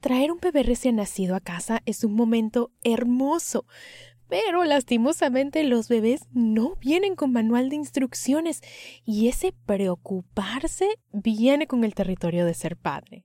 Traer un bebé recién nacido a casa es un momento hermoso. Pero lastimosamente los bebés no vienen con manual de instrucciones y ese preocuparse viene con el territorio de ser padre.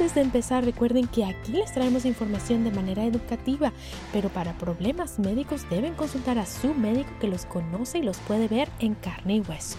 Antes de empezar, recuerden que aquí les traemos información de manera educativa, pero para problemas médicos deben consultar a su médico que los conoce y los puede ver en carne y hueso.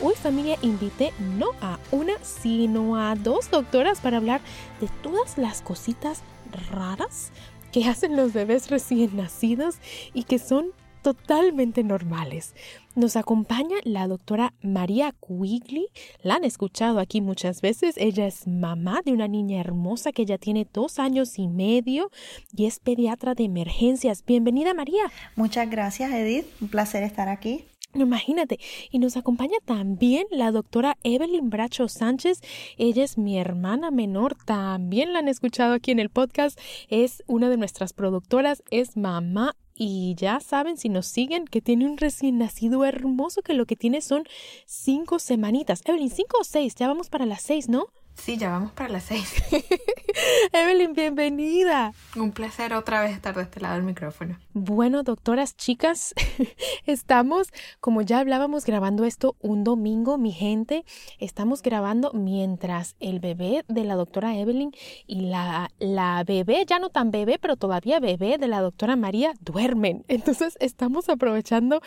Hoy familia invité no a una, sino a dos doctoras para hablar de todas las cositas raras que hacen los bebés recién nacidos y que son totalmente normales. Nos acompaña la doctora María Quigley. La han escuchado aquí muchas veces. Ella es mamá de una niña hermosa que ya tiene dos años y medio y es pediatra de emergencias. Bienvenida María. Muchas gracias Edith. Un placer estar aquí. Imagínate, y nos acompaña también la doctora Evelyn Bracho Sánchez. Ella es mi hermana menor, también la han escuchado aquí en el podcast. Es una de nuestras productoras, es mamá y ya saben, si nos siguen, que tiene un recién nacido hermoso que lo que tiene son cinco semanitas. Evelyn, cinco o seis, ya vamos para las seis, ¿no? Sí, ya vamos para las seis. Evelyn, bienvenida. Un placer otra vez estar de este lado del micrófono. Bueno, doctoras, chicas, estamos, como ya hablábamos, grabando esto un domingo, mi gente. Estamos grabando mientras el bebé de la doctora Evelyn y la, la bebé, ya no tan bebé, pero todavía bebé de la doctora María, duermen. Entonces, estamos aprovechando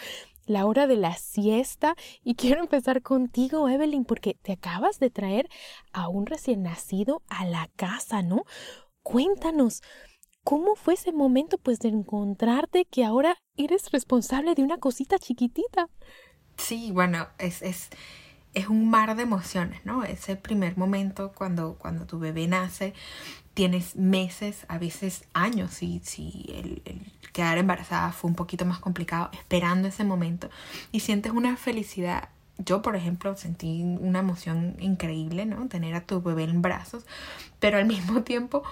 la hora de la siesta y quiero empezar contigo, Evelyn, porque te acabas de traer a un recién nacido a la casa, ¿no? Cuéntanos, ¿cómo fue ese momento pues de encontrarte que ahora eres responsable de una cosita chiquitita? Sí, bueno, es, es, es un mar de emociones, ¿no? Ese primer momento cuando, cuando tu bebé nace, tienes meses, a veces años, si, si el, quedar embarazada fue un poquito más complicado, esperando ese momento y sientes una felicidad. Yo, por ejemplo, sentí una emoción increíble, ¿no? Tener a tu bebé en brazos, pero al mismo tiempo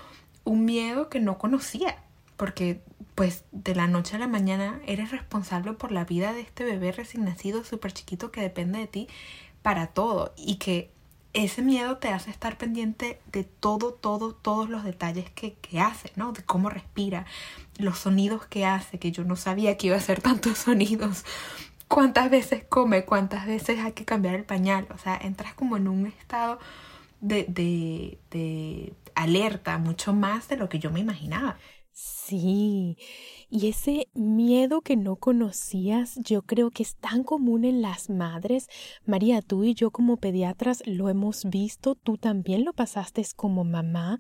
un miedo que no conocía, porque pues de la noche a la mañana eres responsable por la vida de este bebé recién nacido, súper chiquito, que depende de ti para todo y que ese miedo te hace estar pendiente de todo, todo, todos los detalles que, que, hace, ¿no? De cómo respira, los sonidos que hace, que yo no sabía que iba a hacer tantos sonidos, cuántas veces come, cuántas veces hay que cambiar el pañal, o sea, entras como en un estado de, de, de alerta mucho más de lo que yo me imaginaba. Sí, y ese miedo que no conocías, yo creo que es tan común en las madres. María, tú y yo como pediatras lo hemos visto, tú también lo pasaste como mamá.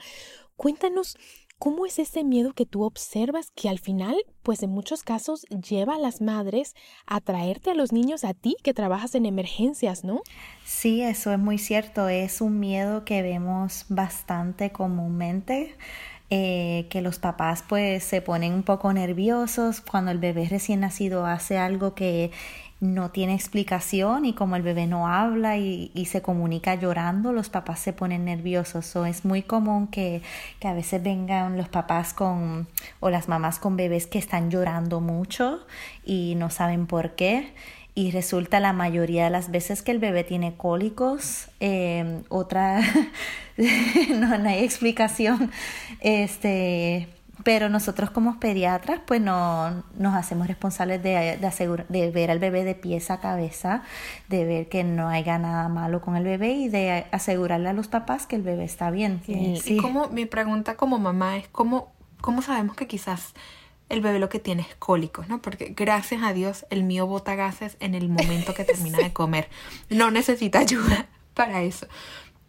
Cuéntanos ¿Cómo es ese miedo que tú observas que al final, pues en muchos casos, lleva a las madres a traerte a los niños a ti que trabajas en emergencias, ¿no? Sí, eso es muy cierto. Es un miedo que vemos bastante comúnmente. Eh, que los papás pues se ponen un poco nerviosos cuando el bebé recién nacido hace algo que no tiene explicación y como el bebé no habla y, se comunica llorando, los papás se ponen nerviosos. es muy común que, que, a veces vengan los papás con o las mamás con bebés que están llorando mucho y no saben por qué. Y resulta la mayoría de las veces que el bebé tiene cólicos, eh, otra, no, no hay explicación. Este, pero nosotros como pediatras pues no nos hacemos responsables de, de, de ver al bebé de pies a cabeza, de ver que no haya nada malo con el bebé y de asegurarle a los papás que el bebé está bien. Sí. Y como mi pregunta como mamá es cómo, cómo sabemos que quizás el bebé lo que tiene es cólicos, ¿no? Porque gracias a Dios el mío bota gases en el momento que termina de comer. No necesita ayuda para eso.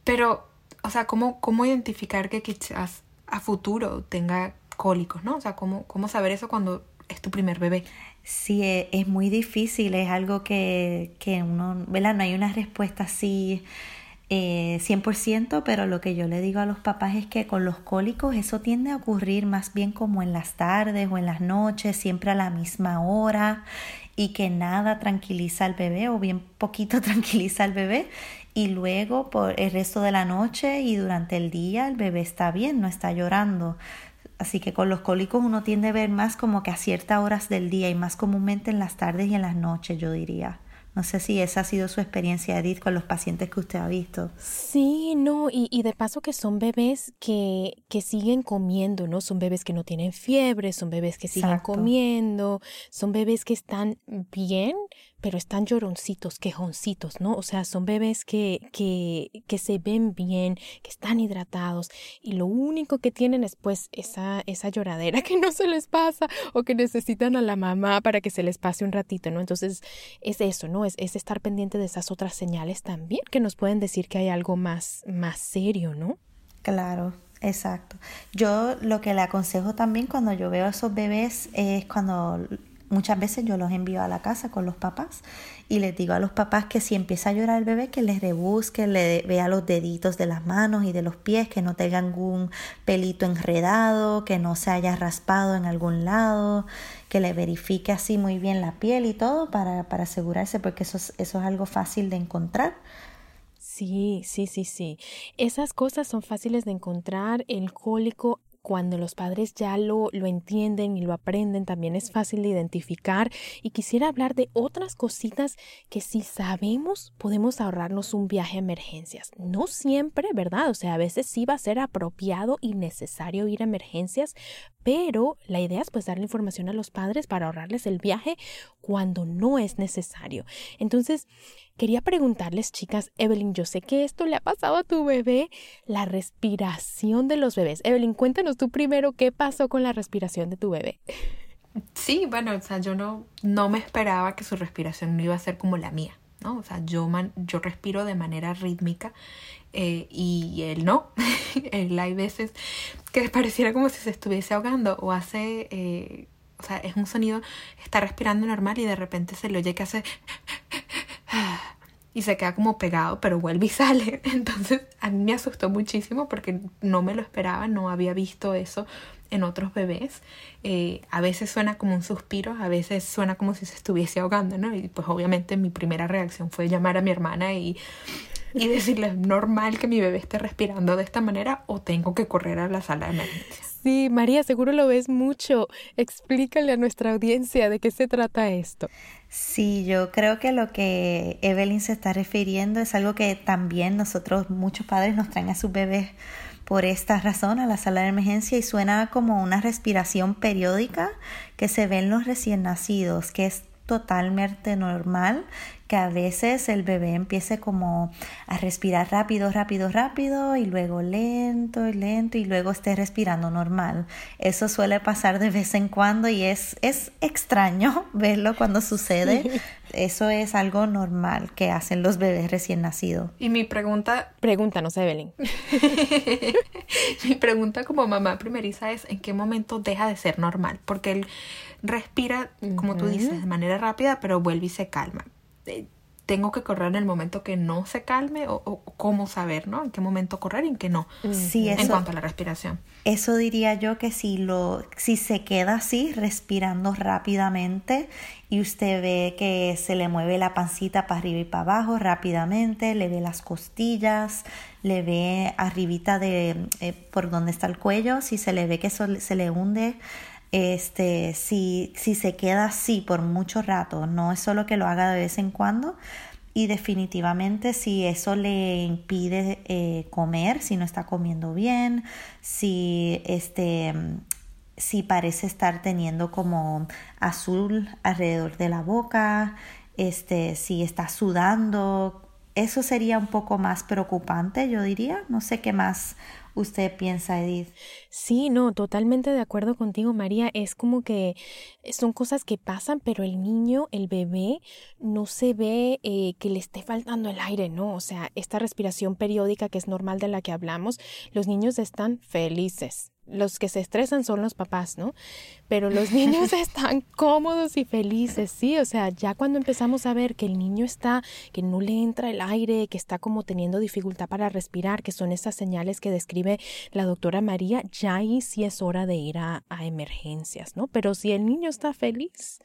Pero, o sea, ¿cómo, cómo identificar que quizás a futuro tenga cólicos, ¿no? O sea, ¿cómo, cómo saber eso cuando es tu primer bebé? Sí, e, es muy difícil, es algo que, que uno, ¿verdad? No hay una respuesta así eh, 100%, pero lo que yo le digo a los papás es que con los cólicos eso tiende a ocurrir más bien como en las tardes o en las noches, siempre a la misma hora y que nada tranquiliza al bebé o bien poquito tranquiliza al bebé y luego por el resto de la noche y durante el día el bebé está bien, no está llorando. Así que con los cólicos uno tiende a ver más como que a ciertas horas del día y más comúnmente en las tardes y en las noches, yo diría. No sé si esa ha sido su experiencia, Edith, con los pacientes que usted ha visto. Sí, no, y, y de paso que son bebés que, que siguen comiendo, ¿no? Son bebés que no tienen fiebre, son bebés que siguen comiendo, son bebés que están bien, pero están lloroncitos, quejoncitos, ¿no? O sea, son bebés que, que, que se ven bien, que están hidratados y lo único que tienen es pues esa, esa lloradera que no se les pasa o que necesitan a la mamá para que se les pase un ratito, ¿no? Entonces es eso, ¿no? Es, es estar pendiente de esas otras señales también que nos pueden decir que hay algo más, más serio, ¿no? Claro, Exacto. Yo lo que le aconsejo también cuando yo veo a esos bebés es cuando Muchas veces yo los envío a la casa con los papás y les digo a los papás que si empieza a llorar el bebé que les rebusque, le vea los deditos de las manos y de los pies, que no tenga algún pelito enredado, que no se haya raspado en algún lado, que le verifique así muy bien la piel y todo para, para asegurarse porque eso eso es algo fácil de encontrar. Sí, sí, sí, sí. Esas cosas son fáciles de encontrar. El cólico cuando los padres ya lo, lo entienden y lo aprenden, también es fácil de identificar. Y quisiera hablar de otras cositas que si sabemos podemos ahorrarnos un viaje a emergencias. No siempre, ¿verdad? O sea, a veces sí va a ser apropiado y necesario ir a emergencias, pero la idea es pues darle información a los padres para ahorrarles el viaje cuando no es necesario. Entonces, quería preguntarles, chicas, Evelyn, yo sé que esto le ha pasado a tu bebé, la respiración de los bebés. Evelyn, cuéntanos tú primero qué pasó con la respiración de tu bebé. Sí, bueno, o sea, yo no, no me esperaba que su respiración no iba a ser como la mía. ¿no? O sea, yo, man, yo respiro de manera rítmica eh, y él no. él hay veces que pareciera como si se estuviese ahogando o hace, eh, o sea, es un sonido, está respirando normal y de repente se le oye que hace y se queda como pegado, pero vuelve y sale. Entonces a mí me asustó muchísimo porque no me lo esperaba, no había visto eso en otros bebés. Eh, a veces suena como un suspiro, a veces suena como si se estuviese ahogando, ¿no? Y pues obviamente mi primera reacción fue llamar a mi hermana y, y decirle, ¿es normal que mi bebé esté respirando de esta manera o tengo que correr a la sala de emergencias? Sí, María, seguro lo ves mucho. Explícale a nuestra audiencia de qué se trata esto. Sí, yo creo que lo que Evelyn se está refiriendo es algo que también nosotros, muchos padres, nos traen a sus bebés por esta razón a la sala de emergencia y suena como una respiración periódica que se ve en los recién nacidos, que es totalmente normal que a veces el bebé empiece como a respirar rápido, rápido, rápido y luego lento y lento y luego esté respirando normal. Eso suele pasar de vez en cuando y es, es extraño verlo cuando sucede. Eso es algo normal que hacen los bebés recién nacidos. Y mi pregunta... Pregúntanos, Evelyn. mi pregunta como mamá primeriza es ¿en qué momento deja de ser normal? Porque él respira, como tú dices, de manera rápida, pero vuelve y se calma. Eh, tengo que correr en el momento que no se calme o, cómo saber, ¿no? En qué momento correr y en qué no. Sí, en cuanto a la respiración. Eso diría yo que si lo si se queda así respirando rápidamente y usted ve que se le mueve la pancita para arriba y para abajo rápidamente, le ve las costillas, le ve arribita de eh, por donde está el cuello, si se le ve que eso se le hunde este, si, si se queda así por mucho rato, no es solo que lo haga de vez en cuando, y definitivamente si eso le impide eh, comer, si no está comiendo bien, si este si parece estar teniendo como azul alrededor de la boca, este, si está sudando, eso sería un poco más preocupante, yo diría. No sé qué más usted piensa, Edith? Sí, no, totalmente de acuerdo contigo, María. Es como que son cosas que pasan, pero el niño, el bebé, no se ve eh, que le esté faltando el aire, ¿no? O sea, esta respiración periódica que es normal de la que hablamos, los niños están felices los que se estresan son los papás, ¿no? Pero los niños están cómodos y felices, sí, o sea, ya cuando empezamos a ver que el niño está, que no le entra el aire, que está como teniendo dificultad para respirar, que son esas señales que describe la doctora María, ya ahí sí es hora de ir a, a emergencias, ¿no? Pero si el niño está feliz,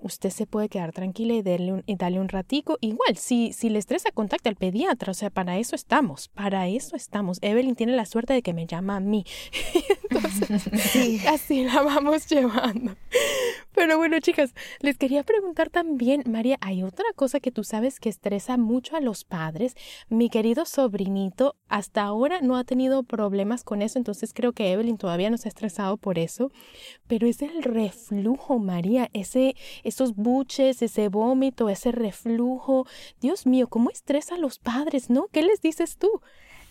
usted se puede quedar tranquila y darle un, y darle un ratico. Igual, si, si le estresa, contacte al pediatra. O sea, para eso estamos, para eso estamos. Evelyn tiene la suerte de que me llama a mí. Entonces, así la vamos llevando. Pero bueno, chicas, les quería preguntar también, María, hay otra cosa que tú sabes que estresa mucho a los padres. Mi querido sobrinito hasta ahora no ha tenido problemas con eso, entonces creo que Evelyn todavía no se ha estresado por eso. Pero es el reflujo, María, ese esos buches, ese vómito, ese reflujo. Dios mío, ¿cómo estresa a los padres, no? ¿Qué les dices tú?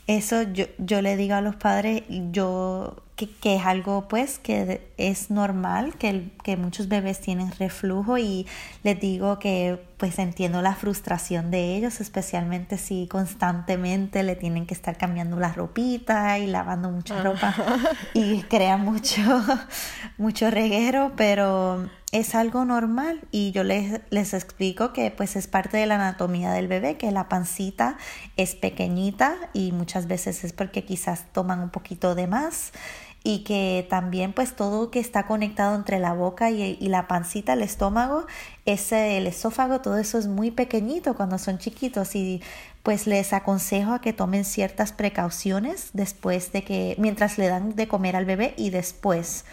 Eso yo, yo le digo a los padres, yo que, es algo pues que es normal, que, que muchos bebés tienen reflujo y les digo que pues entiendo la frustración de ellos, especialmente si constantemente le tienen que estar cambiando la ropita y lavando mucha ropa y crea mucho, mucho reguero, pero es algo normal y yo les, les explico que pues es parte de la anatomía del bebé, que la pancita es pequeñita y muchas veces es porque quizás toman un poquito de más y que también pues todo que está conectado entre la boca y, la pancita, el estómago, ese, el esófago, todo eso es muy pequeñito cuando son chiquitos y pues les aconsejo a que tomen ciertas precauciones después de que, mientras le dan de comer al bebé y después.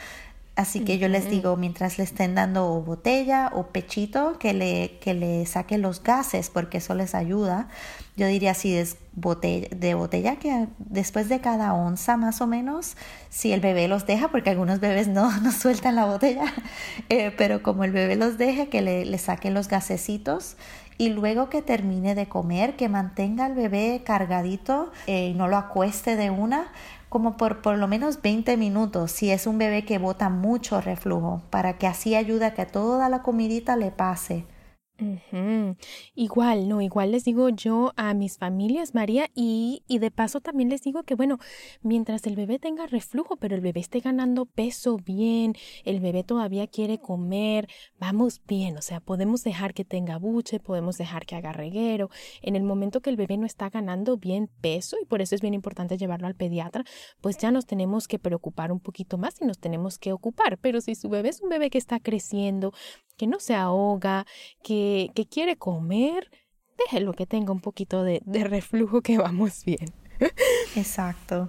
Así que yo les digo, mientras le estén dando botella o pechito, que le, que le saquen los gases, porque eso les ayuda. Yo diría si es botella, de botella, que después de cada onza más o menos, si el bebé los deja, porque algunos bebés no, no sueltan la botella, eh, pero como el bebé los deje, que le, le saquen los gasecitos y luego que termine de comer, que mantenga al bebé cargadito eh, y no lo acueste de una, como por por lo menos 20 minutos si es un bebé que bota mucho reflujo, para que así ayude a que toda la comidita le pase. Igual, no, igual les digo yo a mis familias, María, y, y de paso también les digo que, bueno, mientras el bebé tenga reflujo, pero el bebé esté ganando peso bien, el bebé todavía quiere comer, vamos bien, o sea, podemos dejar que tenga buche, podemos dejar que haga reguero. En el momento que el bebé no está ganando bien peso, y por eso es bien importante llevarlo al pediatra, pues ya nos tenemos que preocupar un poquito más y nos tenemos que ocupar. Pero si su bebé es un bebé que está creciendo, que no se ahoga, que, que quiere comer, déjelo que tenga un poquito de, de reflujo que vamos bien. Exacto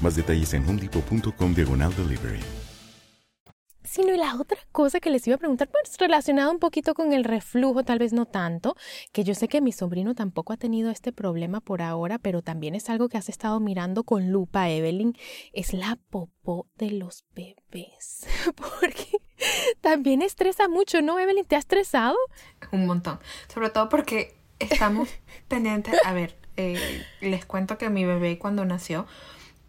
Más detalles en homedepot.com diagonal delivery. Sí, no, y la otra cosa que les iba a preguntar, pues relacionada un poquito con el reflujo, tal vez no tanto, que yo sé que mi sobrino tampoco ha tenido este problema por ahora, pero también es algo que has estado mirando con lupa, Evelyn, es la popó de los bebés. Porque también estresa mucho, ¿no, Evelyn? ¿Te ha estresado? Un montón. Sobre todo porque estamos pendientes. A ver, eh, les cuento que mi bebé cuando nació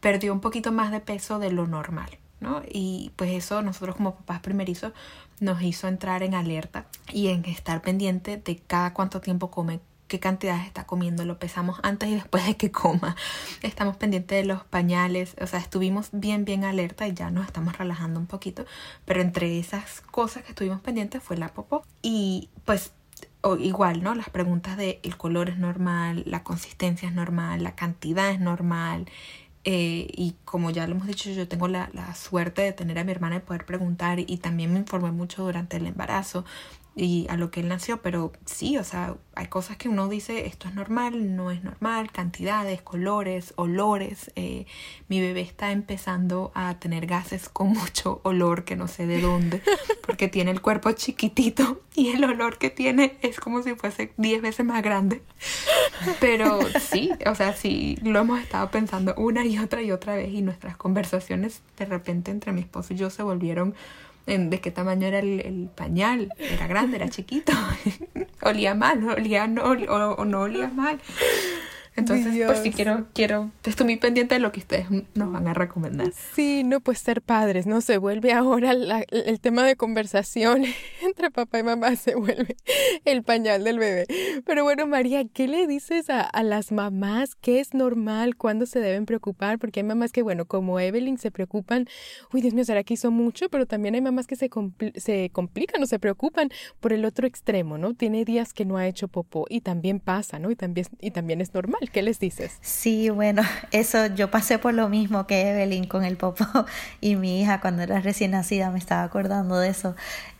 perdió un poquito más de peso de lo normal. ¿no? Y pues eso nosotros como papás primerizos nos hizo entrar en alerta y en estar pendiente de cada cuánto tiempo come, qué cantidad está comiendo, lo pesamos antes y después de que coma. Estamos pendientes de los pañales, o sea, estuvimos bien, bien alerta y ya nos estamos relajando un poquito, pero entre esas cosas que estuvimos pendientes fue la popó y pues o igual, ¿no? Las preguntas de el color es normal, la consistencia es normal, la cantidad es normal, eh, y como ya lo hemos dicho, yo tengo la, la, suerte de tener a mi hermana y poder preguntar y también me informé mucho durante el embarazo y a lo que él nació, pero sí, o sea, hay cosas que uno dice, esto es normal, no es normal, cantidades, colores, olores. Eh, mi bebé está empezando a tener gases con mucho olor que no sé de dónde, porque tiene el cuerpo chiquitito y el olor que tiene es como si fuese 10 veces más grande. Pero sí, o sea, sí, lo hemos estado pensando una y otra y otra vez y nuestras conversaciones de repente entre mi esposo y yo se volvieron de qué tamaño era el, pañal, era grande, era chiquito, olía mal, olía no, o, o no olía mal. Entonces, pues sí quiero, quiero, estoy muy pendiente de lo que ustedes nos van a recomendar. Sí, no, pues ser padres, ¿no? Se vuelve ahora el tema de conversación entre papá y mamá, se vuelve el pañal del bebé. Pero bueno, María, ¿qué le dices a, a las mamás? ¿Qué es normal? ¿Cuándo se deben preocupar? Porque hay mamás que, bueno, como Evelyn se preocupan, uy, Dios mío, será que hizo mucho, pero también hay mamás que se, se complican o se preocupan por el otro extremo, ¿no? Tiene días que no ha hecho popó y también pasa, ¿no? Y también, y también es normal. ¿Qué les dices? Sí, bueno, eso yo pasé por lo mismo que Evelyn con el popó y mi hija cuando era recién nacida me estaba acordando de eso.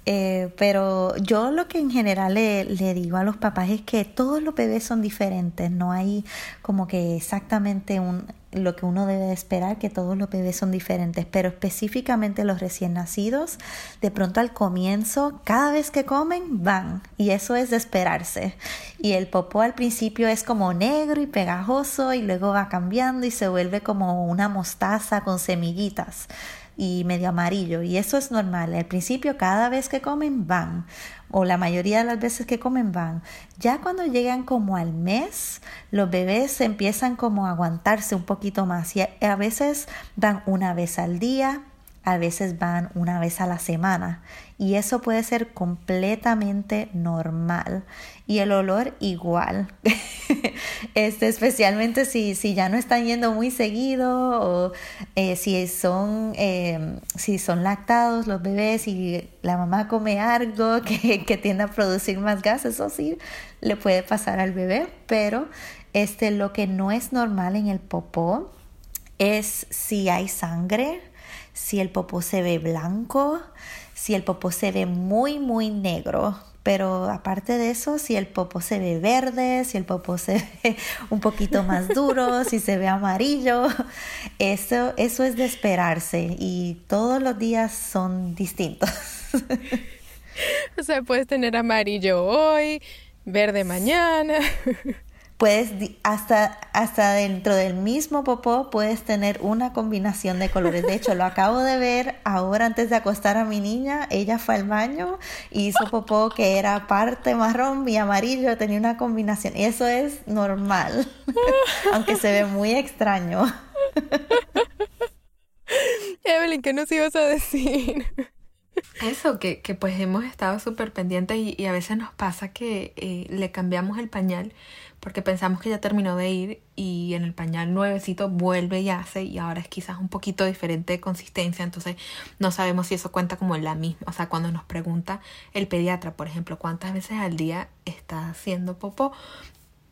Eh, pero yo lo que en general le, le, digo a los papás es que todos los bebés son diferentes, no hay como que exactamente un, lo que uno debe esperar, que todos los bebés son diferentes, pero específicamente los recién nacidos, de pronto al comienzo, cada vez que comen, van, y eso es de esperarse. Y el popó al principio es como negro y pegajoso y luego va cambiando y se vuelve como una mostaza con semillitas y medio amarillo y eso es normal. Al principio cada vez que comen van o la mayoría de las veces que comen van. Ya cuando llegan como al mes, los bebés empiezan como a aguantarse un poquito más y a veces van una vez al día, a veces van una vez a la semana y eso puede ser completamente normal. Y el olor igual. Este especialmente si, si ya no están yendo muy seguido o eh, si son eh, si son lactados los bebés y la mamá come algo que, que tiende a producir más gases eso sí le puede pasar al bebé. Pero este lo que no es normal en el popó es si hay sangre si el popó se ve blanco, si el popó se ve muy, muy negro. Pero aparte de eso, si el popó se ve verde, si el popó se ve un poquito más duro, si se ve amarillo, eso, eso es de esperarse y todos los días son distintos. O sea, puedes tener amarillo hoy, verde mañana puedes hasta, hasta dentro del mismo popó puedes tener una combinación de colores. De hecho, lo acabo de ver ahora antes de acostar a mi niña. Ella fue al baño y hizo popó que era parte marrón y amarillo, tenía una combinación. Y eso es normal, aunque se ve muy extraño. Evelyn, ¿qué nos ibas a decir? Eso, que, que pues hemos estado súper pendientes y, a veces nos pasa que eh, le cambiamos el pañal porque pensamos que ya terminó de ir y en el pañal nuevecito vuelve y hace y ahora es quizás un poquito diferente de consistencia, entonces no sabemos si eso cuenta como la misma, o sea, cuando nos pregunta el pediatra, por ejemplo, cuántas veces al día está haciendo popó,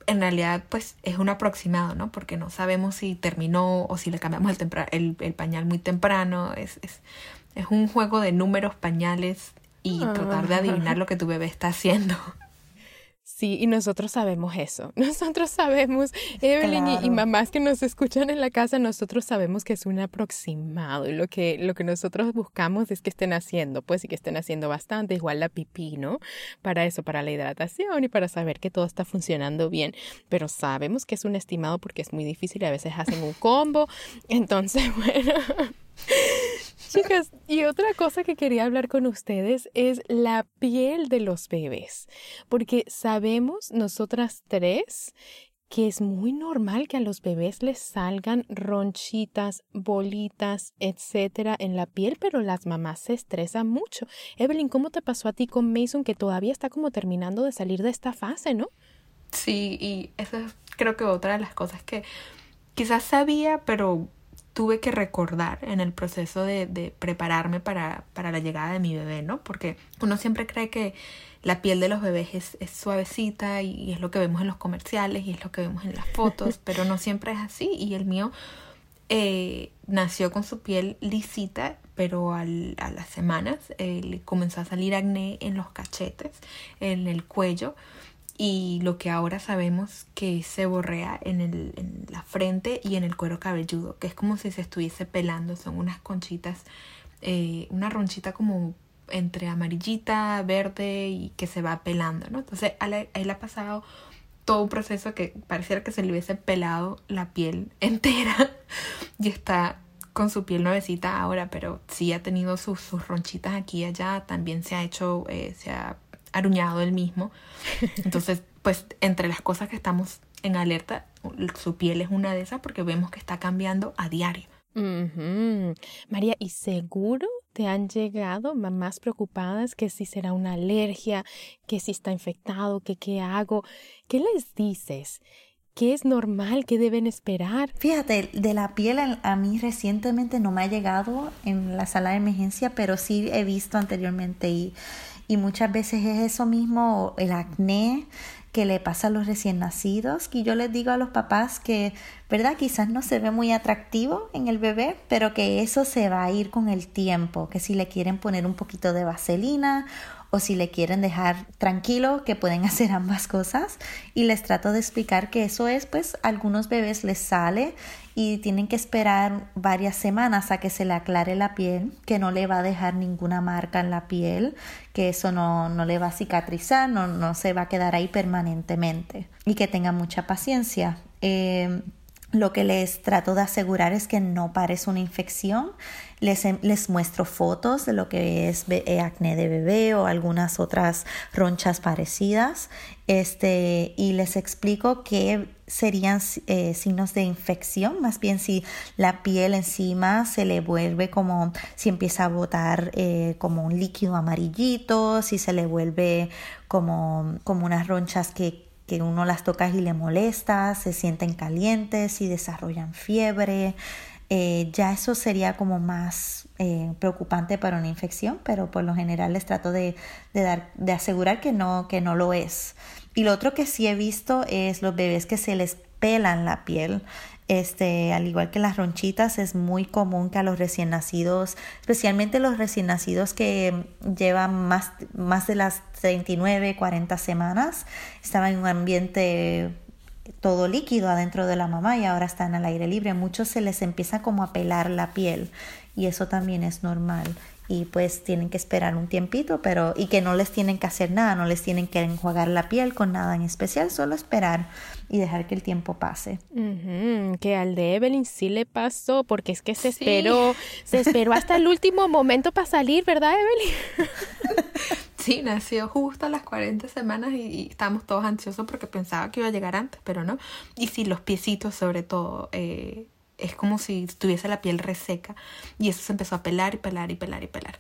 en realidad pues es un aproximado, ¿no? Porque no sabemos si terminó o si le cambiamos el, el, el pañal muy temprano, es, es, es un juego de números, pañales y tratar de adivinar lo que tu bebé está haciendo. Sí, y nosotros sabemos eso. Nosotros sabemos, Evelyn y, mamás que nos escuchan en la casa, nosotros sabemos que es un aproximado y lo que, lo que nosotros buscamos es que estén haciendo, pues, y que estén haciendo bastante, igual la pipí, ¿no? Para eso, para la hidratación y para saber que todo está funcionando bien. Pero sabemos que es un estimado porque es muy difícil y a veces hacen un combo. Entonces, bueno. Chicas, y otra cosa que quería hablar con ustedes es la piel de los bebés, porque sabemos nosotras tres que es muy normal que a los bebés les salgan ronchitas, bolitas, etcétera en la piel, pero las mamás se estresan mucho. Evelyn, ¿cómo te pasó a ti con Mason que todavía está como terminando de salir de esta fase, no? Sí, y eso es creo que otra de las cosas que quizás sabía, pero tuve que recordar en el proceso de, de prepararme para, para, la llegada de mi bebé, ¿no? Porque uno siempre cree que la piel de los bebés es, es suavecita y, es lo que vemos en los comerciales y es lo que vemos en las fotos, pero no siempre es así y el mío eh, nació con su piel lisita, pero al, a las semanas eh, le comenzó a salir acné en los cachetes, en el cuello y lo que ahora sabemos que se borrea en, el, en la frente y en el cuero cabelludo, que es como si se estuviese pelando, son unas conchitas, eh, una ronchita como entre amarillita, verde y que se va pelando, ¿no? Entonces a, él ha pasado todo un proceso que pareciera que se le hubiese pelado la piel entera y está con su piel nuevecita ahora, pero sí ha tenido sus, sus ronchitas aquí y allá, también se ha hecho, eh, se ha aruñado el mismo. Entonces, pues entre las cosas que estamos en alerta, su piel es una de esas porque vemos que está cambiando a diario. María, ¿y seguro te han llegado mamás preocupadas que si será una alergia, que si está infectado, que qué hago? ¿Qué les dices? ¿Qué es normal? ¿Qué deben esperar? Fíjate, de la piel a mí recientemente no me ha llegado en la sala de emergencia, pero sí he visto anteriormente y y muchas veces es eso mismo, el acné que le pasa a los recién nacidos, que yo les digo a los papás que, ¿verdad? Quizás no se ve muy atractivo en el bebé, pero que eso se va a ir con el tiempo, que si le quieren poner un poquito de vaselina o si le quieren dejar tranquilo, que pueden hacer ambas cosas. Y les trato de explicar que eso es, pues, algunos bebés les sale y tienen que esperar varias semanas a que se le aclare la piel, que no le va a dejar ninguna marca en la piel, que eso no, no le va a cicatrizar, no, no, se va a quedar ahí permanentemente y que tengan mucha paciencia. Eh, lo que les trato de asegurar es que no parece una infección. Les, em, les, muestro fotos de lo que es eh, acné de bebé o algunas otras ronchas parecidas. Este, y les explico qué serían eh, signos de infección, más bien si la piel encima se le vuelve como, si empieza a botar eh, como un líquido amarillito, si se le vuelve como, como unas ronchas que que uno las toca y le molesta, se sienten calientes y desarrollan fiebre. Eh, ya eso sería como más eh, preocupante para una infección, pero por lo general les trato de, de, dar, de asegurar que no, que no lo es. Y lo otro que sí he visto es los bebés que se les pelan la piel. Este, al igual que las ronchitas, es muy común que a los recién nacidos, especialmente los recién nacidos que llevan más, más de las 39, 40 semanas, estaban en un ambiente todo líquido adentro de la mamá y ahora están al aire libre. muchos se les empieza como a pelar la piel y eso también es normal y pues tienen que esperar un tiempito, pero y que no les tienen que hacer nada, no les tienen que enjuagar la piel con nada en especial, solo esperar y dejar que el tiempo pase. que al de Evelyn sí le pasó, porque es que se esperó, se esperó hasta el último momento para salir, ¿verdad, Evelyn? sí, nació justo a las 40 semanas y, estábamos todos ansiosos porque pensaba que iba a llegar antes, pero no. Y sí, los piecitos sobre todo. Eh, es como si tuviese la piel reseca y eso se empezó a pelar y pelar y pelar y pelar.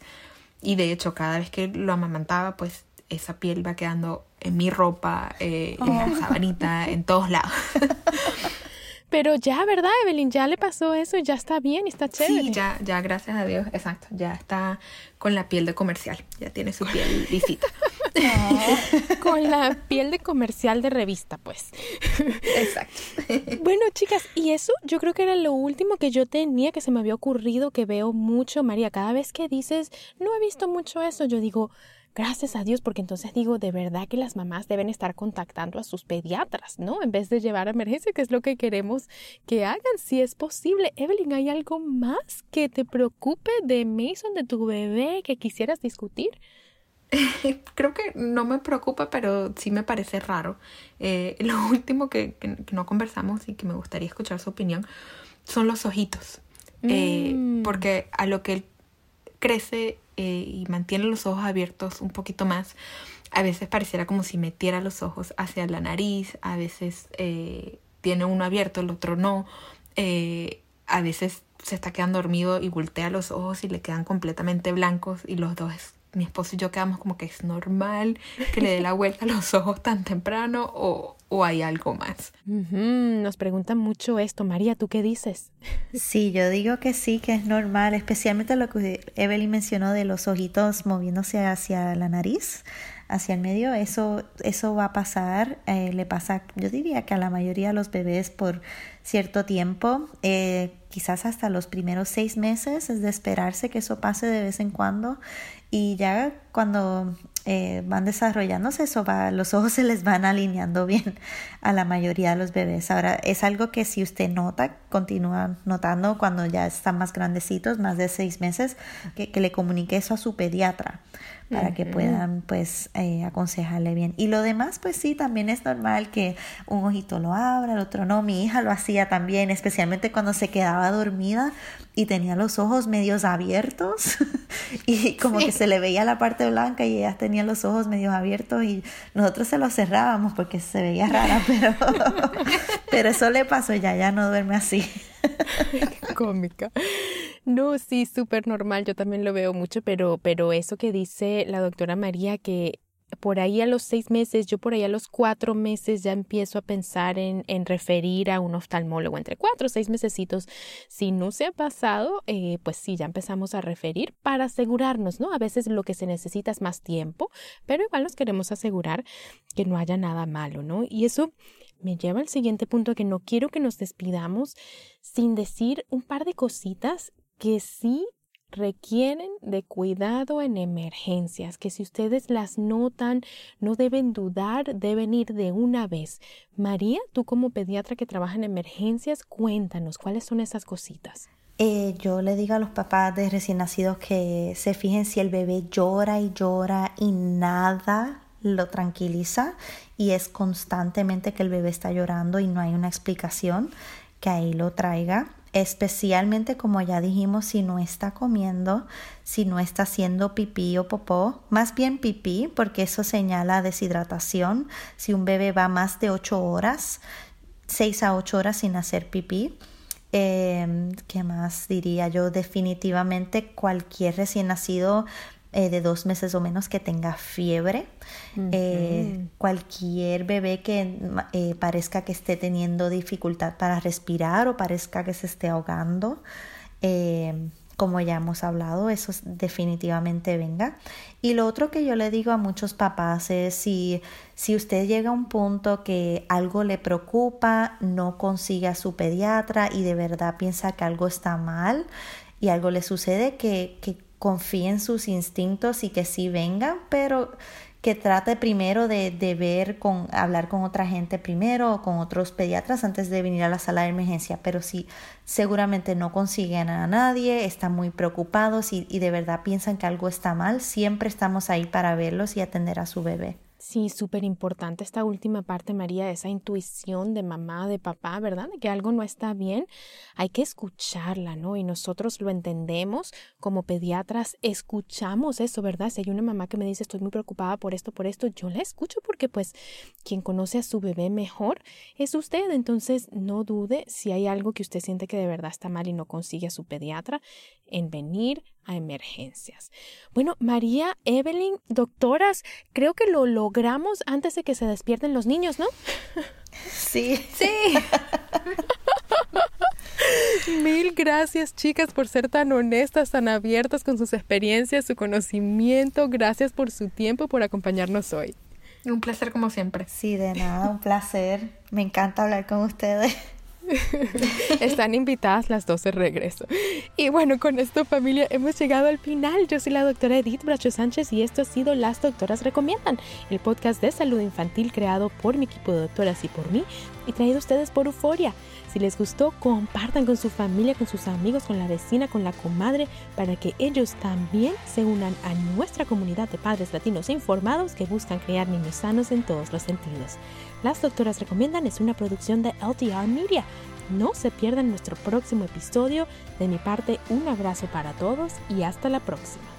Y de hecho, cada vez que lo amamantaba, pues esa piel va quedando en mi ropa, eh, en la oh. sabanita, en todos lados. Pero ya, ¿verdad, Evelyn? Ya le pasó eso y ya está bien y está chévere. Sí, ya, ya, gracias a Dios, exacto. Ya está con la piel de comercial. Ya tiene su piel lisita. con la piel de comercial de revista, pues. Exacto. bueno, chicas, y eso yo creo que era lo último que yo tenía que se me había ocurrido, que veo mucho, María. Cada vez que dices, no he visto mucho eso, yo digo, gracias a Dios, porque entonces digo, de verdad que las mamás deben estar contactando a sus pediatras, ¿no? En vez de llevar a emergencia, que es lo que queremos que hagan, si es posible. Evelyn, ¿hay algo más que te preocupe de Mason, de tu bebé, que quisieras discutir? Creo que no me preocupa, pero sí me parece raro. Eh, lo último que, no conversamos y que me gustaría escuchar su opinión son los ojitos. Eh, mm. Porque a lo que él crece eh, y mantiene los ojos abiertos un poquito más, a veces pareciera como si metiera los ojos hacia la nariz, a veces tiene uno abierto, el otro no, a veces se está quedando dormido y voltea los ojos y le quedan completamente blancos y los dos mi esposo y yo quedamos como que es normal que le dé la vuelta a los ojos tan temprano o, o hay algo más. Nos preguntan mucho esto. María, ¿tú qué dices? Sí, yo digo que sí, que es normal, especialmente lo que Evelyn mencionó de los ojitos moviéndose hacia la nariz hacia el medio, eso, eso va a pasar, eh, le pasa, yo diría que a la mayoría de los bebés por cierto tiempo, eh, quizás hasta los primeros seis meses, es de esperarse que eso pase de vez en cuando y ya cuando eh, van desarrollándose, eso va, los ojos se les van alineando bien a la mayoría de los bebés. Ahora, es algo que si usted nota, continúa notando cuando ya están más grandecitos, más de seis meses, que, que le comunique eso a su pediatra para que puedan pues eh, aconsejarle bien. Y lo demás pues sí, también es normal que un ojito lo abra, el otro no. Mi hija lo hacía también, especialmente cuando se quedaba dormida y tenía los ojos medios abiertos y como que se le veía la parte blanca y ella tenía los ojos medios abiertos y nosotros se los cerrábamos porque se veía rara, pero, pero eso le pasó ya, ya no duerme así. Cómica. No, sí, súper normal, yo también lo veo mucho, pero, pero eso que dice la doctora María, que por ahí a los seis meses, yo por ahí a los cuatro meses ya empiezo a pensar en, referir a un oftalmólogo, entre cuatro o seis mesecitos. Si no se ha pasado, eh, pues sí, ya empezamos a referir para asegurarnos, ¿no? A veces lo que se necesita es más tiempo, pero igual nos queremos asegurar que no haya nada malo, ¿no? Y eso me lleva al siguiente punto que no quiero que nos despidamos sin decir un par de cositas que sí requieren de cuidado en emergencias, que si ustedes las notan, no deben dudar, deben ir de una vez. María, tú como pediatra que trabaja en emergencias, cuéntanos cuáles son esas cositas. Eh, yo le digo a los papás de recién nacidos que se fijen si el bebé llora y llora y nada lo tranquiliza y es constantemente que el bebé está llorando y no hay una explicación, que ahí lo traiga especialmente como ya dijimos, si no está comiendo, si no está haciendo pipí o popó, más bien pipí, porque eso señala deshidratación. Si un bebé va más de 8 horas, 6 a 8 horas sin hacer pipí. Eh, ¿Qué más diría yo? Definitivamente cualquier recién nacido eh, de dos meses o menos que tenga fiebre, eh, cualquier bebé que eh, parezca que esté teniendo dificultad para respirar o parezca que se esté ahogando, como ya hemos hablado, eso definitivamente venga. Y lo otro que yo le digo a muchos papás es si, si usted llega a un punto que algo le preocupa, no consigue a su pediatra y de verdad piensa que algo está mal y algo le sucede, que, que confíe en sus instintos y que sí vengan, pero que trate primero de, de, ver, con, hablar con otra gente primero o con otros pediatras antes de venir a la sala de emergencia. Pero si seguramente no consiguen a nadie, están muy preocupados y, y de verdad piensan que algo está mal, siempre estamos ahí para verlos y atender a su bebé. Sí, súper importante esta última parte, María, esa intuición de mamá, de papá, ¿verdad? De que algo no está bien. Hay que escucharla, ¿no? Y nosotros lo entendemos como pediatras, escuchamos eso, ¿verdad? Si hay una mamá que me dice estoy muy preocupada por esto, por esto, yo la escucho porque pues quien conoce a su bebé mejor es usted. Entonces, no dude si hay algo que usted siente que de verdad está mal y no consigue a su pediatra en venir a emergencias. Bueno, María, Evelyn, doctoras, creo que lo logramos antes de que se despierten los niños, ¿no? Sí. Sí. Mil gracias, chicas, por ser tan honestas, tan abiertas con sus experiencias, su conocimiento. Gracias por su tiempo y por acompañarnos hoy. Un placer como siempre. Sí, de nada, un placer. Me encanta hablar con ustedes. Están invitadas las dos de regreso. Y bueno, con esto familia hemos llegado al final. Yo soy la doctora Edith Bracho Sánchez y esto ha sido Las Doctoras Recomiendan, el podcast de salud infantil creado por mi equipo de doctoras y por mí y traído a ustedes por Euforia. Si les gustó, compartan con su familia, con sus amigos, con la vecina, con la comadre, para que ellos también se unan a nuestra comunidad de padres latinos informados que buscan crear niños sanos en todos los sentidos. Las Doctoras Recomiendan es una producción de LTR Media. No se pierdan nuestro próximo episodio. De mi parte, un abrazo para todos y hasta la próxima.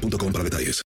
boostmobile.com para detalles.